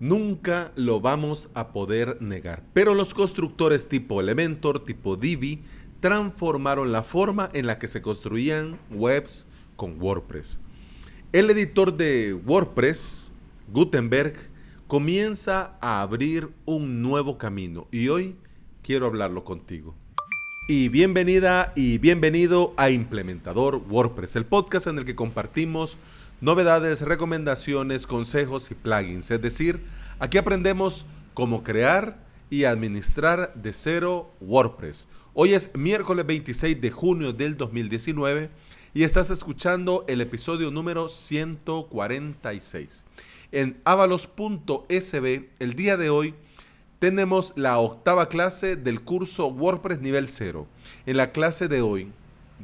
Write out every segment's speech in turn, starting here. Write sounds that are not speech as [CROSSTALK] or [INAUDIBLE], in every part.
Nunca lo vamos a poder negar. Pero los constructores tipo Elementor, tipo Divi, transformaron la forma en la que se construían webs con WordPress. El editor de WordPress, Gutenberg, comienza a abrir un nuevo camino y hoy quiero hablarlo contigo. Y bienvenida y bienvenido a Implementador WordPress, el podcast en el que compartimos novedades, recomendaciones, consejos y plugins. Es decir, aquí aprendemos cómo crear y administrar de cero WordPress. Hoy es miércoles 26 de junio del 2019 y estás escuchando el episodio número 146. En avalos.sb, el día de hoy, tenemos la octava clase del curso WordPress nivel 0. En la clase de hoy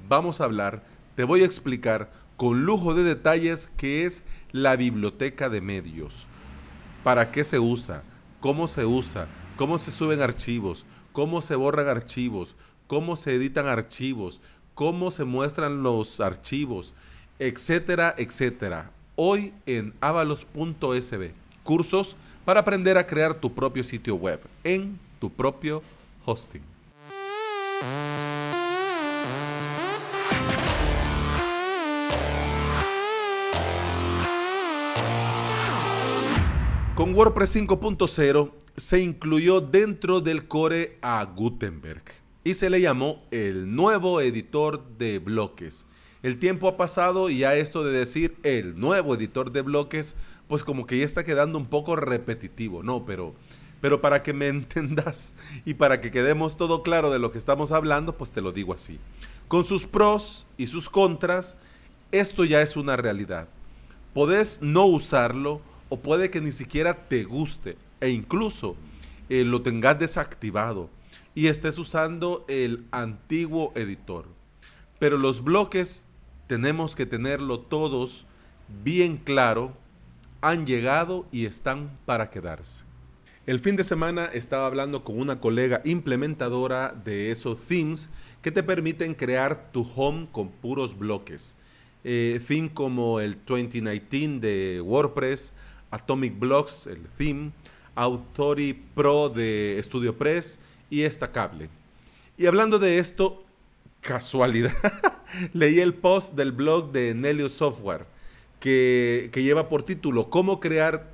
vamos a hablar, te voy a explicar con lujo de detalles qué es la biblioteca de medios. ¿Para qué se usa? ¿Cómo se usa? ¿Cómo se suben archivos? ¿Cómo se borran archivos? ¿Cómo se editan archivos? ¿Cómo se muestran los archivos? Etcétera, etcétera. Hoy en avalos.sb. Cursos para aprender a crear tu propio sitio web en tu propio hosting. Con WordPress 5.0 se incluyó dentro del core a Gutenberg y se le llamó el nuevo editor de bloques. El tiempo ha pasado y ya esto de decir el nuevo editor de bloques, pues como que ya está quedando un poco repetitivo, ¿no? Pero, pero para que me [LAUGHS] entendas y para que quedemos todo claro de lo que estamos hablando, pues te lo digo así. Con sus pros y sus contras, esto ya es una realidad. Podés no usarlo o puede que ni siquiera te guste e incluso eh, lo tengas desactivado y estés usando el antiguo editor. Pero los bloques tenemos que tenerlo todos bien claro, han llegado y están para quedarse. El fin de semana estaba hablando con una colega implementadora de esos themes que te permiten crear tu home con puros bloques. Eh, theme como el 2019 de WordPress, Atomic Blocks, el theme, Authority Pro de StudioPress y Estacable. Y hablando de esto, casualidad, [LAUGHS] leí el post del blog de Nelio Software que, que lleva por título ¿Cómo crear,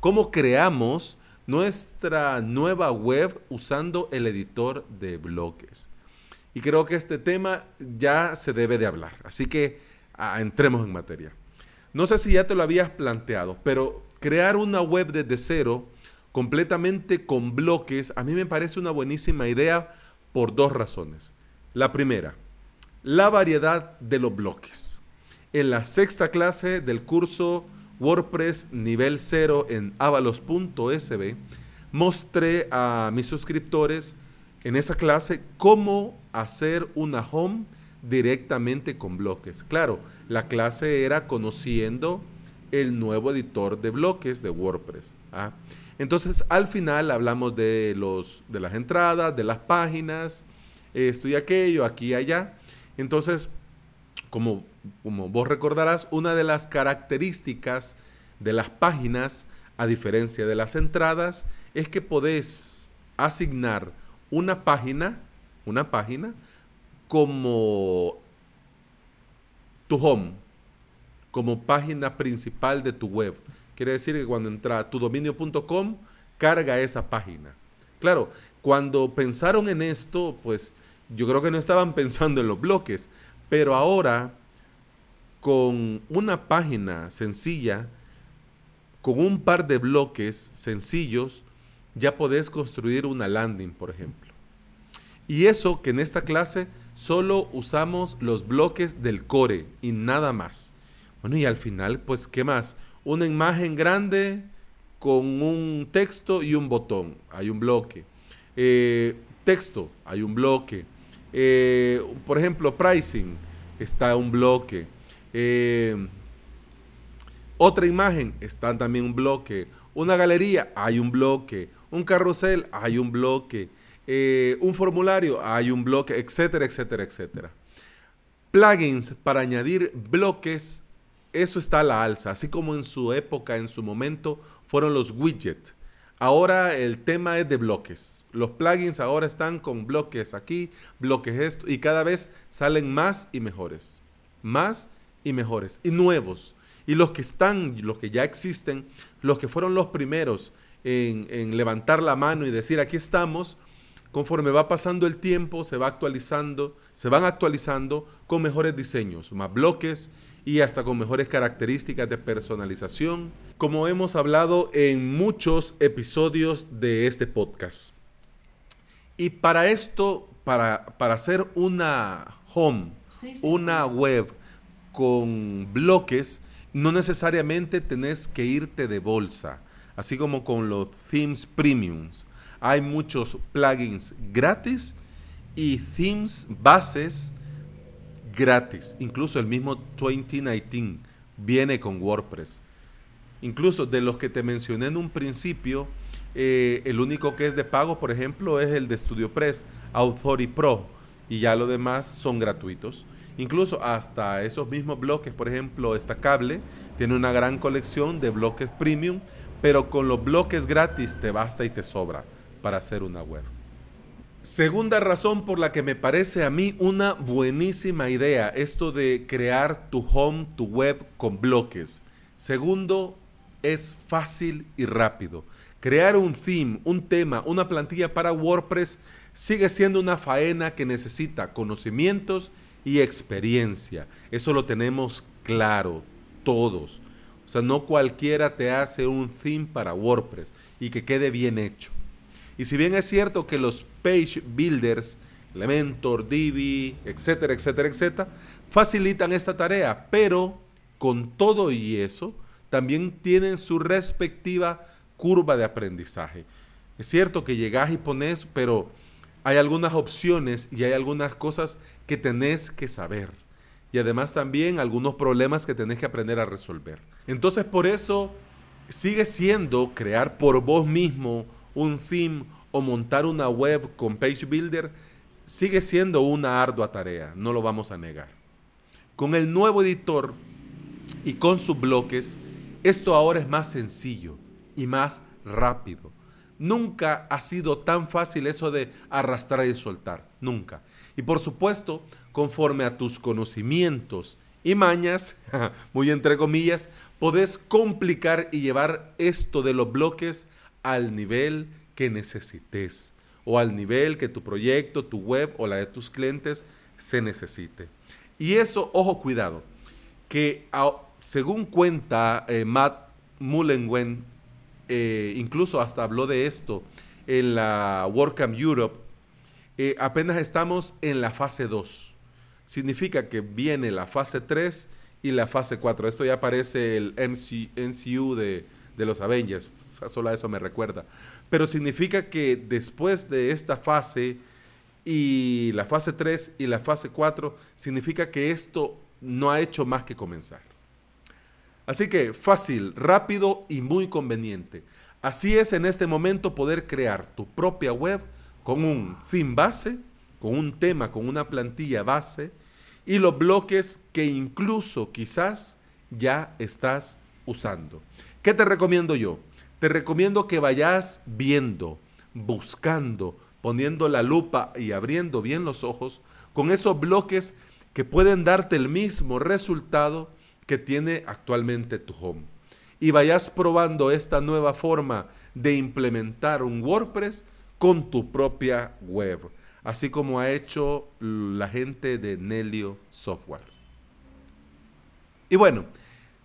cómo creamos nuestra nueva web usando el editor de bloques? Y creo que este tema ya se debe de hablar. Así que ah, entremos en materia. No sé si ya te lo habías planteado, pero crear una web desde cero, completamente con bloques, a mí me parece una buenísima idea por dos razones. La primera, la variedad de los bloques. En la sexta clase del curso WordPress nivel 0 en avalos.sb, mostré a mis suscriptores en esa clase cómo hacer una home directamente con bloques. Claro, la clase era conociendo el nuevo editor de bloques de WordPress. ¿ah? Entonces, al final hablamos de, los, de las entradas, de las páginas, esto y aquello, aquí y allá. Entonces, como, como vos recordarás, una de las características de las páginas, a diferencia de las entradas, es que podés asignar una página, una página, como tu home, como página principal de tu web. Quiere decir que cuando entra a tudominio.com, carga esa página. Claro, cuando pensaron en esto, pues yo creo que no estaban [LAUGHS] pensando en los bloques, pero ahora con una página sencilla, con un par de bloques sencillos, ya podés construir una landing, por ejemplo. Y eso que en esta clase solo usamos los bloques del core y nada más. Bueno, y al final, pues, ¿qué más? Una imagen grande con un texto y un botón. Hay un bloque. Eh, texto, hay un bloque. Eh, por ejemplo, pricing, está un bloque. Eh, otra imagen, está también un bloque. Una galería, hay un bloque. Un carrusel, hay un bloque. un formulario, hay un bloque, etcétera, etcétera, etcétera. Plugins para añadir bloques eso está a la alza, así como en su época, en su momento, fueron los widgets. Ahora el tema es de bloques. Los plugins ahora están con bloques aquí, bloques esto, y cada vez salen más y mejores. Más y mejores. Y nuevos. Y los que están, los que ya existen, los que fueron los primeros en, en levantar la mano y decir aquí estamos, conforme va pasando el tiempo, se va actualizando, se van actualizando con mejores diseños, más bloques y hasta con mejores características de personalización, como hemos hablado en muchos episodios de este podcast. Y para esto, para, para hacer una home, una web con bloques, no necesariamente tenés que irte de bolsa, así como con los themes premiums. Hay muchos plugins gratis y themes bases gratis. Incluso el mismo 2019 viene con WordPress. Incluso de los que te mencioné en un principio, eh, el único que es de pago, por ejemplo, es el de StudioPress, Authority Pro, y ya lo demás son gratuitos. Incluso hasta esos mismos bloques, por ejemplo, esta cable tiene una gran colección de bloques premium, pero con los bloques gratis te basta y te sobra para hacer una web. Segunda razón por la que me parece a mí una buenísima idea esto de crear tu home, tu web con bloques. Segundo, es fácil y rápido. Crear un theme, un tema, una plantilla para WordPress sigue siendo una faena que necesita conocimientos y experiencia. Eso lo tenemos claro todos. O sea, no cualquiera te hace un theme para WordPress y que quede bien hecho. Y si bien es cierto que los page builders, Elementor, Divi, etcétera, etcétera, etcétera, facilitan esta tarea, pero con todo y eso, también tienen su respectiva curva de aprendizaje. Es cierto que llegas y pones, pero hay algunas opciones y hay algunas cosas que tenés que saber. Y además también algunos problemas que tenés que aprender a resolver. Entonces por eso sigue siendo crear por vos mismo un theme o montar una web con Page Builder sigue siendo una ardua tarea, no lo vamos a negar. Con el nuevo editor y con sus bloques, esto ahora es más sencillo y más rápido. Nunca ha sido tan fácil eso de arrastrar y soltar, nunca. Y por supuesto, conforme a tus conocimientos y mañas, [LAUGHS] muy entre comillas, podés complicar y llevar esto de los bloques al nivel que necesites o al nivel que tu proyecto, tu web o la de tus clientes se necesite. Y eso, ojo, cuidado, que según cuenta eh, Matt Mullenwen, eh, incluso hasta habló de esto en la WordCamp Europe, eh, apenas estamos en la fase 2. Significa que viene la fase 3 y la fase 4. Esto ya aparece el MCU de, de los Avengers, solo a eso me recuerda. Pero significa que después de esta fase y la fase 3 y la fase 4, significa que esto no ha hecho más que comenzar. Así que fácil, rápido y muy conveniente. Así es en este momento poder crear tu propia web con un fin base, con un tema, con una plantilla base y los bloques que incluso quizás ya estás usando. ¿Qué te recomiendo yo? Te recomiendo que vayas viendo, buscando, poniendo la lupa y abriendo bien los ojos con esos bloques que pueden darte el mismo resultado que tiene actualmente tu home. Y vayas probando esta nueva forma de implementar un WordPress con tu propia web, así como ha hecho la gente de Nelio Software. Y bueno,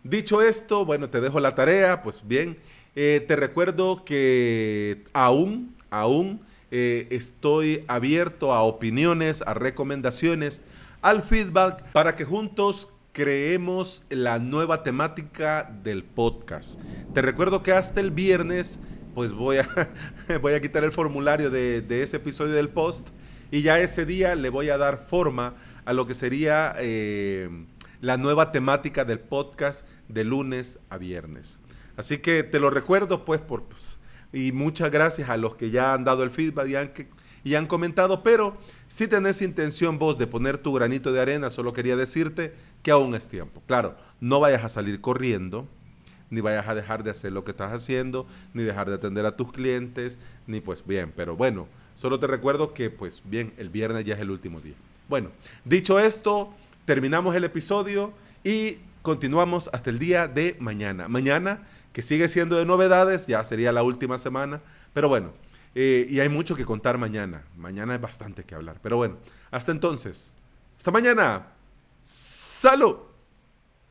dicho esto, bueno, te dejo la tarea, pues bien, eh, te recuerdo que aún, aún eh, estoy abierto a opiniones, a recomendaciones, al feedback para que juntos creemos la nueva temática del podcast. Te recuerdo que hasta el viernes pues voy a, [LAUGHS] voy a quitar el formulario de, ese episodio del post y ya ese día le voy a dar forma a lo que sería eh, la nueva temática del podcast de lunes a viernes. Así que te lo recuerdo, pues, por, pues, y muchas gracias a los que ya han dado el feedback y han, y han comentado, pero si tenés intención vos de poner tu granito de arena, solo quería decirte que aún es tiempo. Claro, no vayas a salir corriendo, ni vayas a dejar de hacer lo que estás haciendo, ni dejar de atender a tus clientes, ni pues bien, pero bueno, solo te recuerdo que pues bien, el viernes ya es el último día. Bueno, dicho esto, terminamos el episodio y continuamos hasta el día de mañana. Mañana, que sigue siendo de novedades, ya sería la última semana, pero bueno, eh, y hay mucho que contar mañana. Mañana hay bastante que hablar, pero bueno, hasta entonces, hasta mañana. Salud.